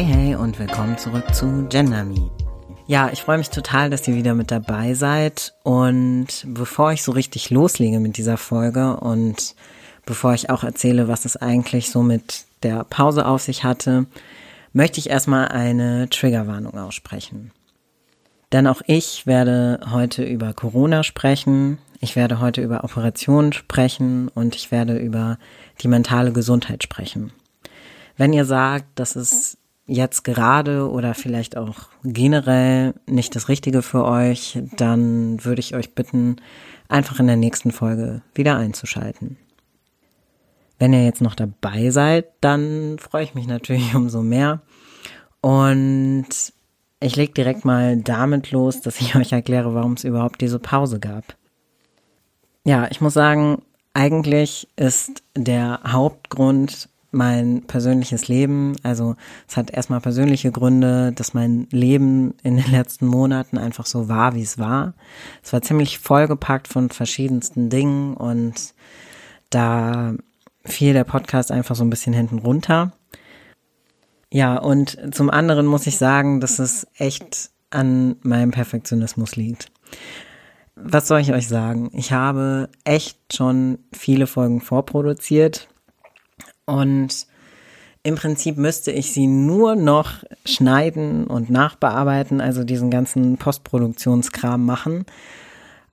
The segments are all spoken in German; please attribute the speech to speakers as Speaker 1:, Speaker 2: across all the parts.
Speaker 1: Hey hey und willkommen zurück zu GenderMe. Ja, ich freue mich total, dass ihr wieder mit dabei seid und bevor ich so richtig loslege mit dieser Folge und bevor ich auch erzähle, was es eigentlich so mit der Pause auf sich hatte, möchte ich erstmal eine Triggerwarnung aussprechen. Denn auch ich werde heute über Corona sprechen, ich werde heute über Operationen sprechen und ich werde über die mentale Gesundheit sprechen. Wenn ihr sagt, dass es jetzt gerade oder vielleicht auch generell nicht das Richtige für euch, dann würde ich euch bitten, einfach in der nächsten Folge wieder einzuschalten. Wenn ihr jetzt noch dabei seid, dann freue ich mich natürlich umso mehr. Und ich lege direkt mal damit los, dass ich euch erkläre, warum es überhaupt diese Pause gab. Ja, ich muss sagen, eigentlich ist der Hauptgrund mein persönliches Leben. Also es hat erstmal persönliche Gründe, dass mein Leben in den letzten Monaten einfach so war, wie es war. Es war ziemlich vollgepackt von verschiedensten Dingen und da fiel der Podcast einfach so ein bisschen hinten runter. Ja, und zum anderen muss ich sagen, dass es echt an meinem Perfektionismus liegt. Was soll ich euch sagen? Ich habe echt schon viele Folgen vorproduziert und im Prinzip müsste ich sie nur noch schneiden und nachbearbeiten, also diesen ganzen Postproduktionskram machen.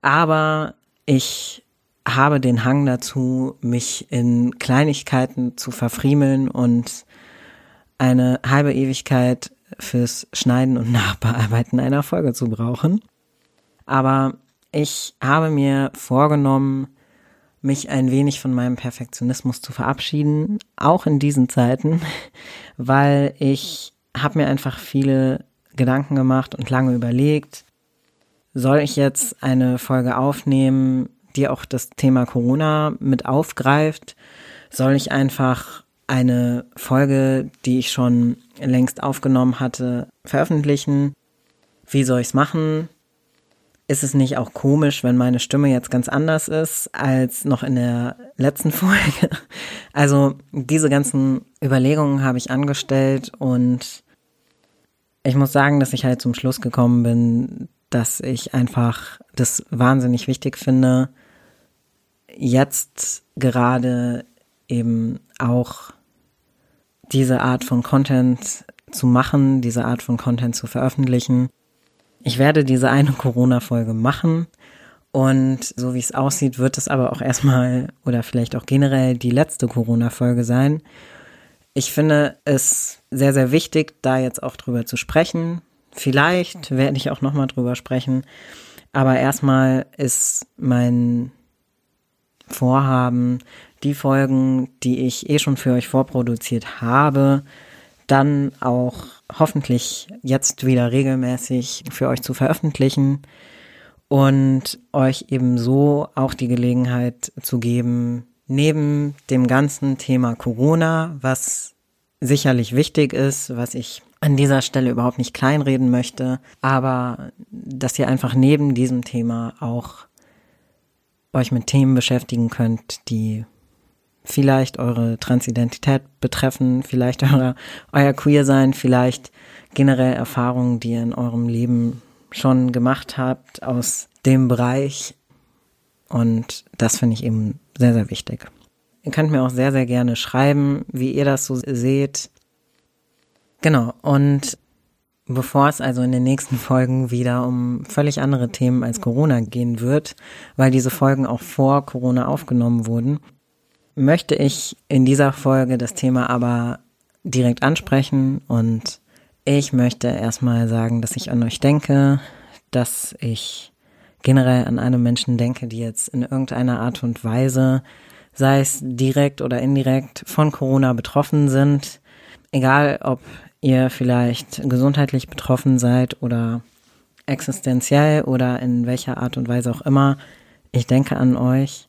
Speaker 1: Aber ich habe den Hang dazu, mich in Kleinigkeiten zu verfriemeln und eine halbe Ewigkeit fürs Schneiden und Nachbearbeiten einer Folge zu brauchen. Aber ich habe mir vorgenommen, mich ein wenig von meinem Perfektionismus zu verabschieden, auch in diesen Zeiten, weil ich habe mir einfach viele Gedanken gemacht und lange überlegt, soll ich jetzt eine Folge aufnehmen, die auch das Thema Corona mit aufgreift? Soll ich einfach eine Folge, die ich schon längst aufgenommen hatte, veröffentlichen? Wie soll ich es machen? Ist es nicht auch komisch, wenn meine Stimme jetzt ganz anders ist als noch in der letzten Folge? Also diese ganzen Überlegungen habe ich angestellt und ich muss sagen, dass ich halt zum Schluss gekommen bin, dass ich einfach das wahnsinnig wichtig finde, jetzt gerade eben auch diese Art von Content zu machen, diese Art von Content zu veröffentlichen ich werde diese eine Corona-Folge machen. Und so wie es aussieht, wird es aber auch erstmal oder vielleicht auch generell die letzte Corona-Folge sein. Ich finde es sehr, sehr wichtig, da jetzt auch drüber zu sprechen. Vielleicht werde ich auch nochmal drüber sprechen. Aber erstmal ist mein Vorhaben, die Folgen, die ich eh schon für euch vorproduziert habe, dann auch hoffentlich jetzt wieder regelmäßig für euch zu veröffentlichen und euch eben so auch die Gelegenheit zu geben, neben dem ganzen Thema Corona, was sicherlich wichtig ist, was ich an dieser Stelle überhaupt nicht kleinreden möchte, aber dass ihr einfach neben diesem Thema auch euch mit Themen beschäftigen könnt, die vielleicht eure Transidentität betreffen, vielleicht eure, euer Queer-Sein, vielleicht generell Erfahrungen, die ihr in eurem Leben schon gemacht habt aus dem Bereich. Und das finde ich eben sehr, sehr wichtig. Ihr könnt mir auch sehr, sehr gerne schreiben, wie ihr das so seht. Genau. Und bevor es also in den nächsten Folgen wieder um völlig andere Themen als Corona gehen wird, weil diese Folgen auch vor Corona aufgenommen wurden, möchte ich in dieser Folge das Thema aber direkt ansprechen und ich möchte erstmal sagen, dass ich an euch denke, dass ich generell an alle Menschen denke, die jetzt in irgendeiner Art und Weise, sei es direkt oder indirekt, von Corona betroffen sind. Egal, ob ihr vielleicht gesundheitlich betroffen seid oder existenziell oder in welcher Art und Weise auch immer. Ich denke an euch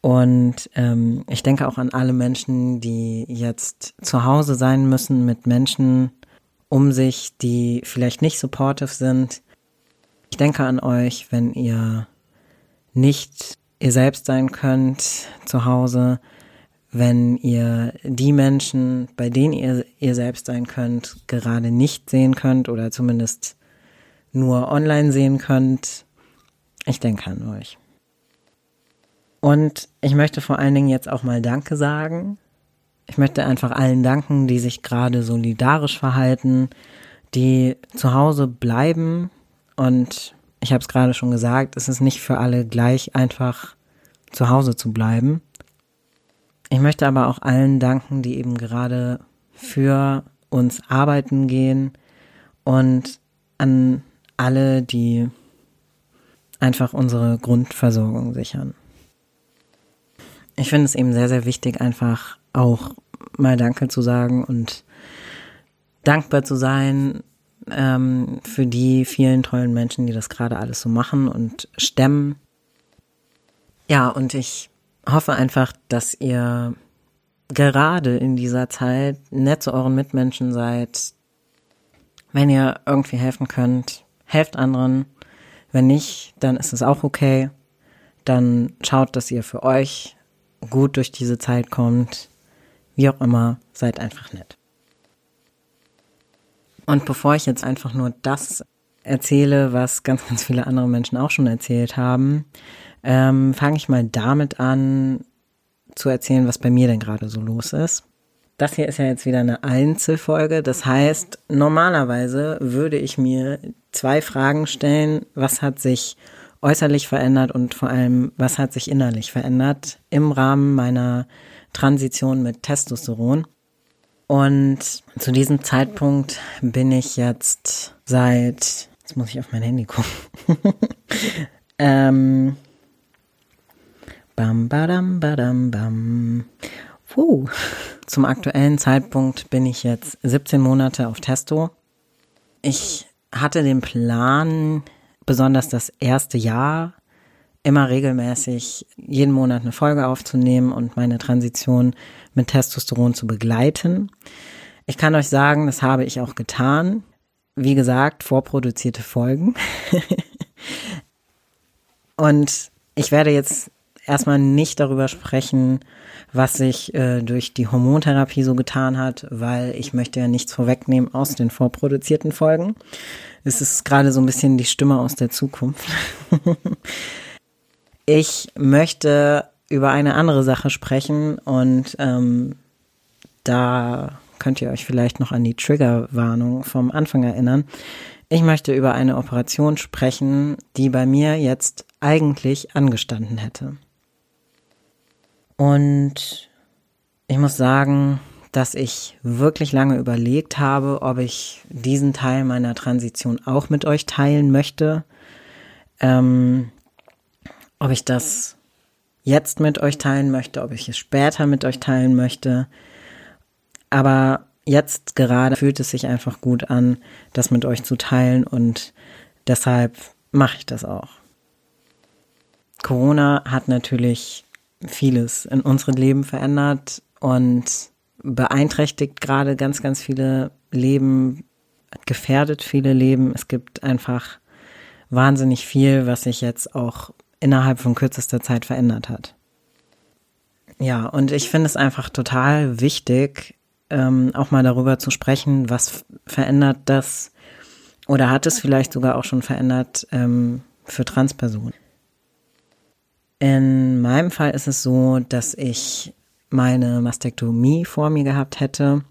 Speaker 1: und ähm, ich denke auch an alle Menschen, die jetzt zu Hause sein müssen mit Menschen um sich, die vielleicht nicht supportive sind. Ich denke an euch, wenn ihr nicht ihr selbst sein könnt zu Hause, wenn ihr die Menschen, bei denen ihr ihr selbst sein könnt, gerade nicht sehen könnt oder zumindest nur online sehen könnt. Ich denke an euch. Und ich möchte vor allen Dingen jetzt auch mal Danke sagen. Ich möchte einfach allen danken, die sich gerade solidarisch verhalten, die zu Hause bleiben. Und ich habe es gerade schon gesagt, es ist nicht für alle gleich einfach zu Hause zu bleiben. Ich möchte aber auch allen danken, die eben gerade für uns arbeiten gehen und an alle, die einfach unsere Grundversorgung sichern. Ich finde es eben sehr, sehr wichtig, einfach auch mal Danke zu sagen und dankbar zu sein ähm, für die vielen tollen Menschen, die das gerade alles so machen und stemmen. Ja, und ich hoffe einfach, dass ihr gerade in dieser Zeit nett zu euren Mitmenschen seid. Wenn ihr irgendwie helfen könnt, helft anderen. Wenn nicht, dann ist es auch okay. Dann schaut, dass ihr für euch gut durch diese Zeit kommt. Wie auch immer, seid einfach nett. Und bevor ich jetzt einfach nur das erzähle, was ganz, ganz viele andere Menschen auch schon erzählt haben, ähm, fange ich mal damit an zu erzählen, was bei mir denn gerade so los ist. Das hier ist ja jetzt wieder eine Einzelfolge. Das heißt, normalerweise würde ich mir zwei Fragen stellen. Was hat sich äußerlich verändert und vor allem, was hat sich innerlich verändert im Rahmen meiner Transition mit Testosteron? Und zu diesem Zeitpunkt bin ich jetzt seit, jetzt muss ich auf mein Handy gucken, ähm, Bam, badam, badam, bam. Puh. Zum aktuellen Zeitpunkt bin ich jetzt 17 Monate auf Testo. Ich hatte den Plan, besonders das erste Jahr, immer regelmäßig jeden Monat eine Folge aufzunehmen und meine Transition mit Testosteron zu begleiten. Ich kann euch sagen, das habe ich auch getan. Wie gesagt, vorproduzierte Folgen. und ich werde jetzt erstmal nicht darüber sprechen, was sich äh, durch die Hormontherapie so getan hat, weil ich möchte ja nichts vorwegnehmen aus den vorproduzierten Folgen. Es ist gerade so ein bisschen die Stimme aus der Zukunft. ich möchte über eine andere Sache sprechen und ähm, da könnt ihr euch vielleicht noch an die Triggerwarnung vom Anfang erinnern. Ich möchte über eine Operation sprechen, die bei mir jetzt eigentlich angestanden hätte. Und ich muss sagen, dass ich wirklich lange überlegt habe, ob ich diesen Teil meiner Transition auch mit euch teilen möchte. Ähm, ob ich das jetzt mit euch teilen möchte, ob ich es später mit euch teilen möchte. Aber jetzt gerade fühlt es sich einfach gut an, das mit euch zu teilen und deshalb mache ich das auch. Corona hat natürlich vieles in unserem Leben verändert und beeinträchtigt gerade ganz, ganz viele Leben, gefährdet viele Leben. Es gibt einfach wahnsinnig viel, was sich jetzt auch innerhalb von kürzester Zeit verändert hat. Ja, und ich finde es einfach total wichtig, ähm, auch mal darüber zu sprechen, was verändert das oder hat es vielleicht sogar auch schon verändert ähm, für Transpersonen. In meinem Fall ist es so, dass ich meine Mastektomie vor mir gehabt hätte.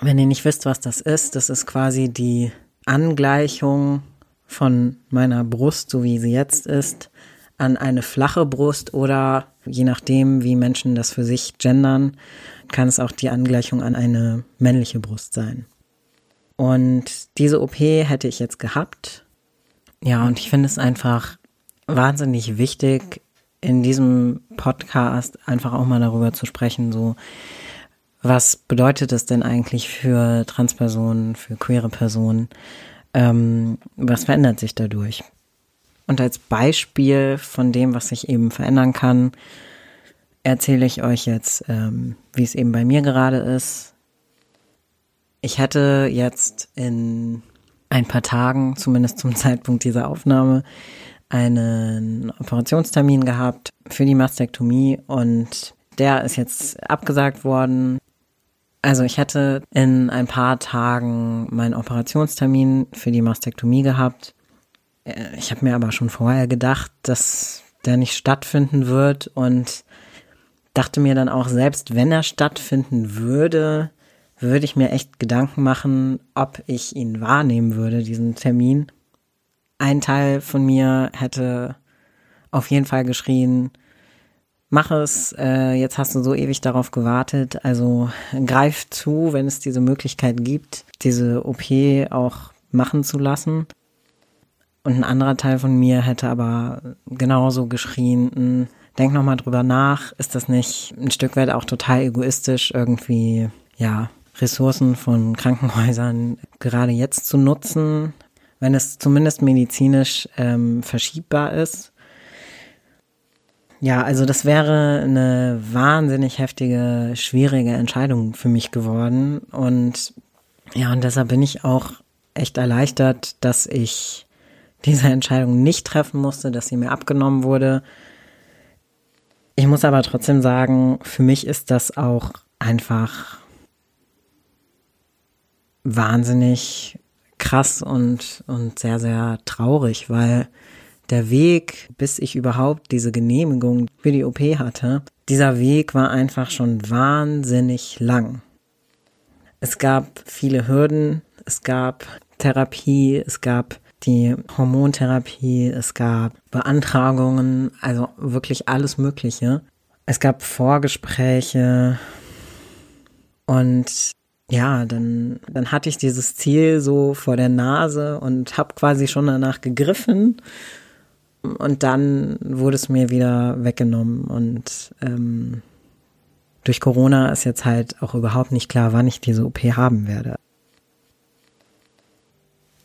Speaker 1: Wenn ihr nicht wisst, was das ist, das ist quasi die Angleichung von meiner Brust, so wie sie jetzt ist, an eine flache Brust oder je nachdem, wie Menschen das für sich gendern, kann es auch die Angleichung an eine männliche Brust sein. Und diese OP hätte ich jetzt gehabt. Ja, und ich finde es einfach wahnsinnig wichtig, in diesem Podcast einfach auch mal darüber zu sprechen, so was bedeutet es denn eigentlich für Transpersonen, für queere Personen? Ähm, was verändert sich dadurch? Und als Beispiel von dem, was sich eben verändern kann, erzähle ich euch jetzt, ähm, wie es eben bei mir gerade ist. Ich hätte jetzt in ein paar Tagen, zumindest zum Zeitpunkt dieser Aufnahme, einen Operationstermin gehabt für die Mastektomie und der ist jetzt abgesagt worden. Also ich hätte in ein paar Tagen meinen Operationstermin für die Mastektomie gehabt. Äh, ich habe mir aber schon vorher gedacht, dass der nicht stattfinden wird und dachte mir dann auch, selbst wenn er stattfinden würde, würde ich mir echt Gedanken machen, ob ich ihn wahrnehmen würde, diesen Termin. Ein Teil von mir hätte auf jeden Fall geschrien, mach es, äh, jetzt hast du so ewig darauf gewartet, also greif zu, wenn es diese Möglichkeit gibt, diese OP auch machen zu lassen. Und ein anderer Teil von mir hätte aber genauso geschrien, hm, denk nochmal drüber nach, ist das nicht ein Stück weit auch total egoistisch, irgendwie, ja, Ressourcen von Krankenhäusern gerade jetzt zu nutzen, wenn es zumindest medizinisch ähm, verschiebbar ist. Ja, also das wäre eine wahnsinnig heftige, schwierige Entscheidung für mich geworden. Und ja, und deshalb bin ich auch echt erleichtert, dass ich diese Entscheidung nicht treffen musste, dass sie mir abgenommen wurde. Ich muss aber trotzdem sagen, für mich ist das auch einfach wahnsinnig krass und, und sehr, sehr traurig, weil der Weg, bis ich überhaupt diese Genehmigung für die OP hatte, dieser Weg war einfach schon wahnsinnig lang. Es gab viele Hürden, es gab Therapie, es gab die Hormontherapie, es gab Beantragungen, also wirklich alles Mögliche. Es gab Vorgespräche und ja, dann, dann hatte ich dieses Ziel so vor der Nase und habe quasi schon danach gegriffen. Und dann wurde es mir wieder weggenommen. Und ähm, durch Corona ist jetzt halt auch überhaupt nicht klar, wann ich diese OP haben werde.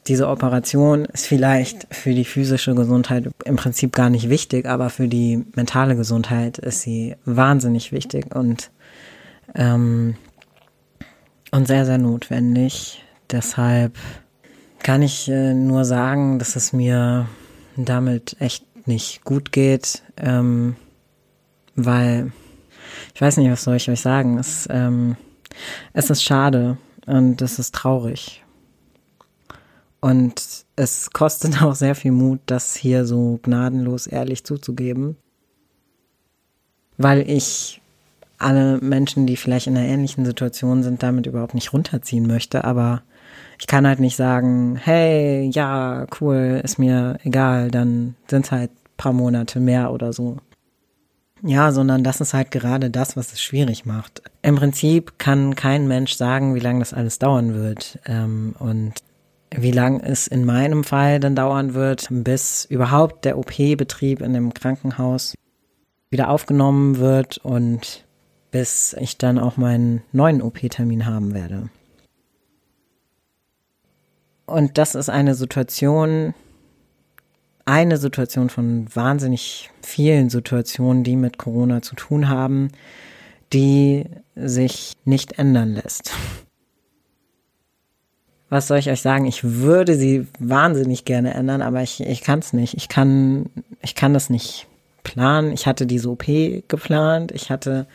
Speaker 1: Diese Operation ist vielleicht für die physische Gesundheit im Prinzip gar nicht wichtig, aber für die mentale Gesundheit ist sie wahnsinnig wichtig und ähm, und sehr, sehr notwendig. Deshalb kann ich äh, nur sagen, dass es mir damit echt nicht gut geht, ähm, weil ich weiß nicht, was soll ich euch sagen. Es, ähm, es ist schade und es ist traurig. Und es kostet auch sehr viel Mut, das hier so gnadenlos ehrlich zuzugeben, weil ich alle Menschen, die vielleicht in einer ähnlichen Situation sind, damit überhaupt nicht runterziehen möchte. Aber ich kann halt nicht sagen, hey, ja, cool, ist mir egal, dann sind es halt paar Monate mehr oder so. Ja, sondern das ist halt gerade das, was es schwierig macht. Im Prinzip kann kein Mensch sagen, wie lange das alles dauern wird. Ähm, und wie lang es in meinem Fall dann dauern wird, bis überhaupt der OP-Betrieb in dem Krankenhaus wieder aufgenommen wird und bis ich dann auch meinen neuen OP-Termin haben werde. Und das ist eine Situation, eine Situation von wahnsinnig vielen Situationen, die mit Corona zu tun haben, die sich nicht ändern lässt. Was soll ich euch sagen? Ich würde sie wahnsinnig gerne ändern, aber ich, ich kann es nicht. Ich kann, ich kann das nicht planen. Ich hatte diese OP geplant. Ich hatte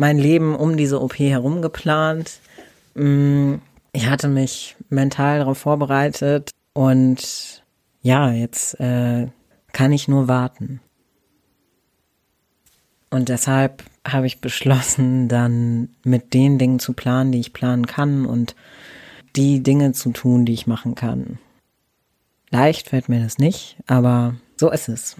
Speaker 1: mein Leben um diese OP herum geplant. Mm, ich hatte mich mental darauf vorbereitet und ja, jetzt äh, kann ich nur warten. Und deshalb habe ich beschlossen, dann mit den Dingen zu planen, die ich planen kann und die Dinge zu tun, die ich machen kann. Leicht fällt mir das nicht, aber so ist es.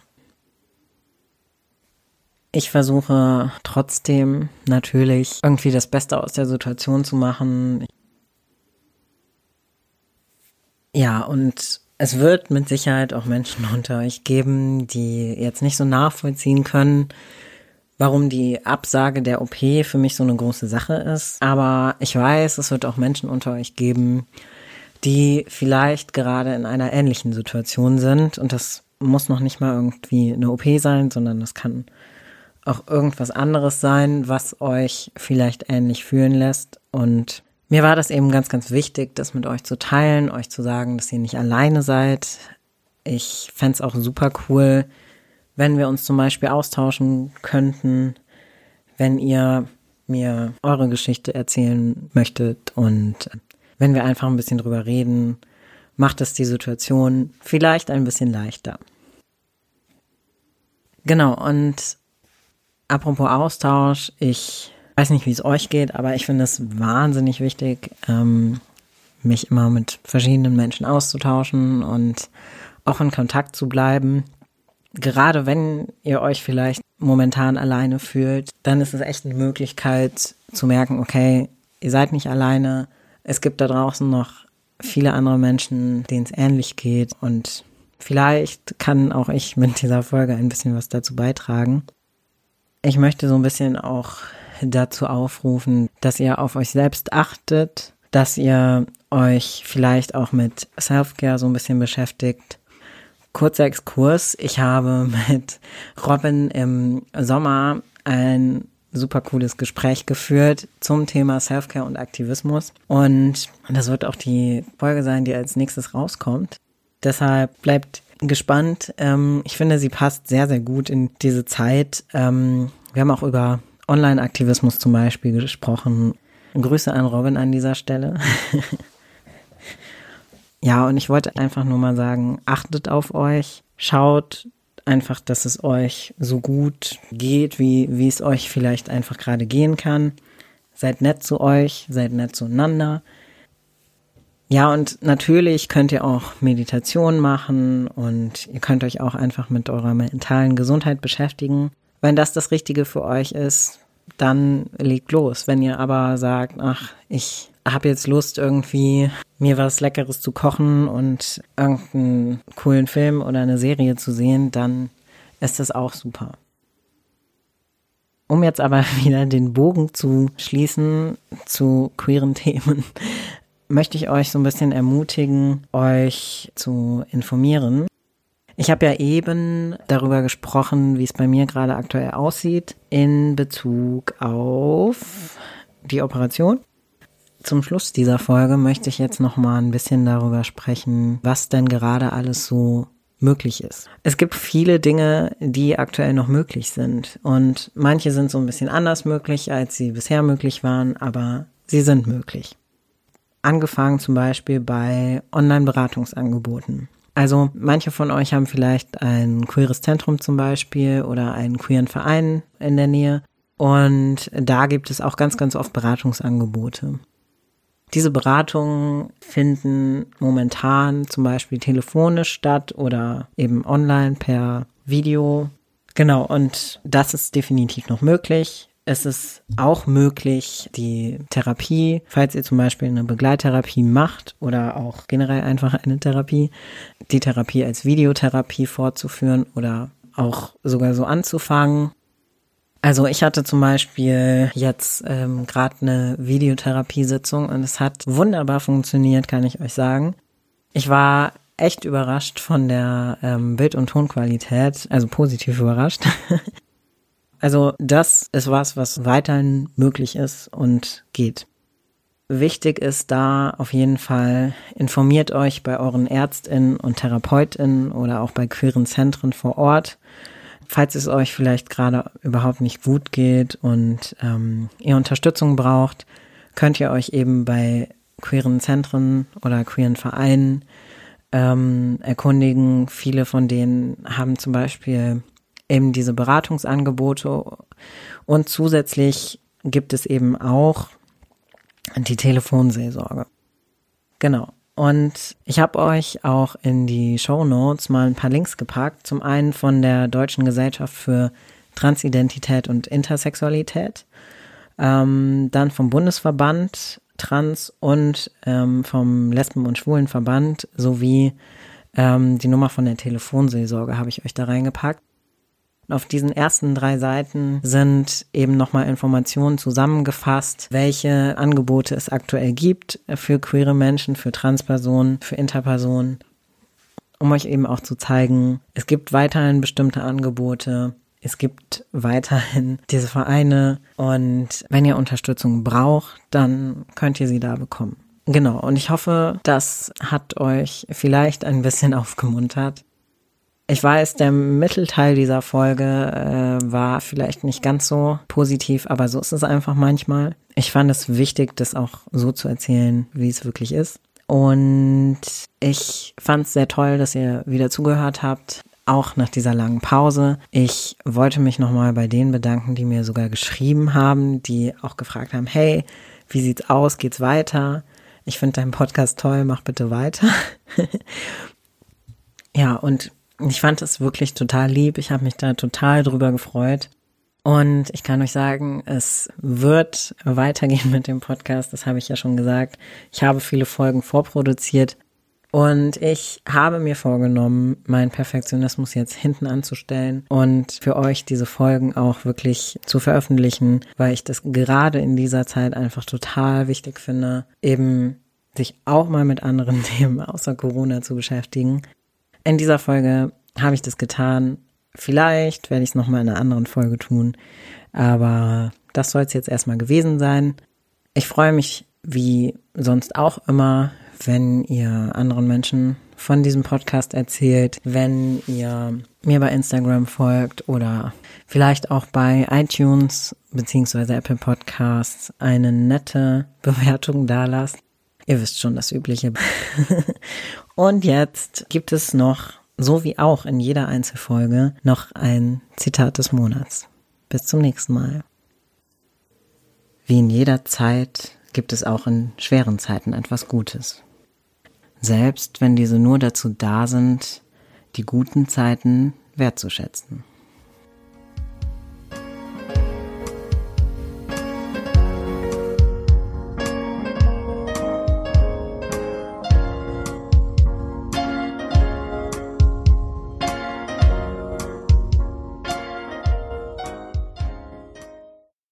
Speaker 1: Ich versuche trotzdem natürlich irgendwie das Beste aus der Situation zu machen. Ja, und es wird mit Sicherheit auch Menschen unter euch geben, die jetzt nicht so nachvollziehen können, warum die Absage der OP für mich so eine große Sache ist. Aber ich weiß, es wird auch Menschen unter euch geben, die vielleicht gerade in einer ähnlichen Situation sind. Und das muss noch nicht mal irgendwie eine OP sein, sondern das kann auch irgendwas anderes sein, was euch vielleicht ähnlich fühlen lässt. Und mir war das eben ganz, ganz wichtig, das mit euch zu teilen, euch zu sagen, dass ihr nicht alleine seid. Ich fände es auch super cool, wenn wir uns zum Beispiel austauschen könnten, wenn ihr mir eure Geschichte erzählen möchtet und wenn wir einfach ein bisschen drüber reden, macht es die Situation vielleicht ein bisschen leichter. Genau, und apropos Austausch, ich weiß nicht, wie es euch geht, aber ich finde es wahnsinnig wichtig, ähm, mich immer mit verschiedenen Menschen auszutauschen und auch in Kontakt zu bleiben. Gerade wenn ihr euch vielleicht momentan alleine fühlt, dann ist es echt eine Möglichkeit zu merken, okay, ihr seid nicht alleine. Es gibt da draußen noch viele andere Menschen, denen es ähnlich geht und vielleicht kann auch ich mit dieser Folge ein bisschen was dazu beitragen. Ich möchte so ein bisschen auch dazu aufrufen, dass ihr auf euch selbst achtet, dass ihr euch vielleicht auch mit Self-Care so ein bisschen beschäftigt. Kurzer Exkurs. Ich habe mit Robin im Sommer ein super cooles Gespräch geführt zum Thema Self-Care und Aktivismus. Und das wird auch die Folge sein, die als nächstes rauskommt. Deshalb bleibt gespannt. Ähm, ich finde, sie passt sehr, sehr gut in diese Zeit. Ähm, wir haben auch über Online-Aktivismus zum Beispiel gesprochen. Grüße an Robin an dieser Stelle. ja, und ich wollte einfach nur mal sagen, achtet auf euch, schaut einfach, dass es euch so gut geht, wie, wie es euch vielleicht einfach gerade gehen kann. Seid nett zu euch, seid nett zueinander. Ja, und natürlich könnt ihr auch Meditation machen und ihr könnt euch auch einfach mit eurer mentalen Gesundheit beschäftigen. Wenn das das Richtige für euch ist, dann legt los. Wenn ihr aber sagt, ach, ich habe jetzt Lust irgendwie mir was Leckeres zu kochen und irgendeinen coolen Film oder eine Serie zu sehen, dann ist das auch super. Um jetzt aber wieder den Bogen zu schließen zu queeren Themen, möchte ich euch so ein bisschen ermutigen, euch zu informieren. Ich habe ja eben darüber gesprochen, wie es bei mir gerade aktuell aussieht in Bezug auf die Operation. Zum Schluss dieser Folge möchte ich jetzt noch mal ein bisschen darüber sprechen, was denn gerade alles so möglich ist. Es gibt viele Dinge, die aktuell noch möglich sind und manche sind so ein bisschen anders möglich, als sie bisher möglich waren, aber sie sind möglich. Angefangen zum Beispiel bei Online-Beratungsangeboten. Also manche von euch haben vielleicht ein queeres Zentrum zum Beispiel oder einen queeren Verein in der Nähe. Und da gibt es auch ganz, ganz oft Beratungsangebote. Diese Beratungen finden momentan zum Beispiel telefonisch statt oder eben online per Video. Genau, und das ist definitiv noch möglich. Es ist auch möglich, die Therapie, falls ihr zum Beispiel eine Begleittherapie macht oder auch generell einfach eine Therapie, die Therapie als Videotherapie fortzuführen oder auch sogar so anzufangen. Also ich hatte zum Beispiel jetzt ähm, gerade eine Videotherapiesitzung und es hat wunderbar funktioniert, kann ich euch sagen. Ich war echt überrascht von der ähm, Bild- und Tonqualität, also positiv überrascht. Also das ist was, was weiterhin möglich ist und geht. Wichtig ist da auf jeden Fall, informiert euch bei euren Ärztinnen und Therapeutinnen oder auch bei queeren Zentren vor Ort, falls es euch vielleicht gerade überhaupt nicht gut geht und ähm, ihr Unterstützung braucht, könnt ihr euch eben bei queeren Zentren oder queeren Vereinen ähm, erkundigen. Viele von denen haben zum Beispiel eben diese Beratungsangebote und zusätzlich gibt es eben auch die Telefonseelsorge. Genau. Und ich habe euch auch in die Show Notes mal ein paar Links gepackt. Zum einen von der Deutschen Gesellschaft für Transidentität und Intersexualität, ähm, dann vom Bundesverband Trans und ähm, vom Lesben- und Schwulenverband sowie ähm, die Nummer von der Telefonseelsorge habe ich euch da reingepackt. Auf diesen ersten drei Seiten sind eben nochmal Informationen zusammengefasst, welche Angebote es aktuell gibt für queere Menschen, für Transpersonen, für Interpersonen, um euch eben auch zu zeigen, es gibt weiterhin bestimmte Angebote, es gibt weiterhin diese Vereine und wenn ihr Unterstützung braucht, dann könnt ihr sie da bekommen. Genau, und ich hoffe, das hat euch vielleicht ein bisschen aufgemuntert. Ich weiß, der Mittelteil dieser Folge äh, war vielleicht nicht ganz so positiv, aber so ist es einfach manchmal. Ich fand es wichtig, das auch so zu erzählen, wie es wirklich ist. Und ich fand es sehr toll, dass ihr wieder zugehört habt, auch nach dieser langen Pause. Ich wollte mich nochmal bei denen bedanken, die mir sogar geschrieben haben, die auch gefragt haben, hey, wie sieht's aus? Geht's weiter? Ich finde deinen Podcast toll, mach bitte weiter. ja, und ich fand es wirklich total lieb. Ich habe mich da total drüber gefreut. Und ich kann euch sagen, es wird weitergehen mit dem Podcast. Das habe ich ja schon gesagt. Ich habe viele Folgen vorproduziert. Und ich habe mir vorgenommen, meinen Perfektionismus jetzt hinten anzustellen und für euch diese Folgen auch wirklich zu veröffentlichen, weil ich das gerade in dieser Zeit einfach total wichtig finde, eben sich auch mal mit anderen Themen außer Corona zu beschäftigen. In dieser Folge habe ich das getan. Vielleicht werde ich es nochmal in einer anderen Folge tun. Aber das soll es jetzt erstmal gewesen sein. Ich freue mich wie sonst auch immer, wenn ihr anderen Menschen von diesem Podcast erzählt, wenn ihr mir bei Instagram folgt oder vielleicht auch bei iTunes beziehungsweise Apple Podcasts eine nette Bewertung dalasst. Ihr wisst schon das Übliche. Und jetzt gibt es noch so wie auch in jeder Einzelfolge, noch ein Zitat des Monats. Bis zum nächsten Mal. Wie in jeder Zeit gibt es auch in schweren Zeiten etwas Gutes. Selbst wenn diese nur dazu da sind, die guten Zeiten wertzuschätzen.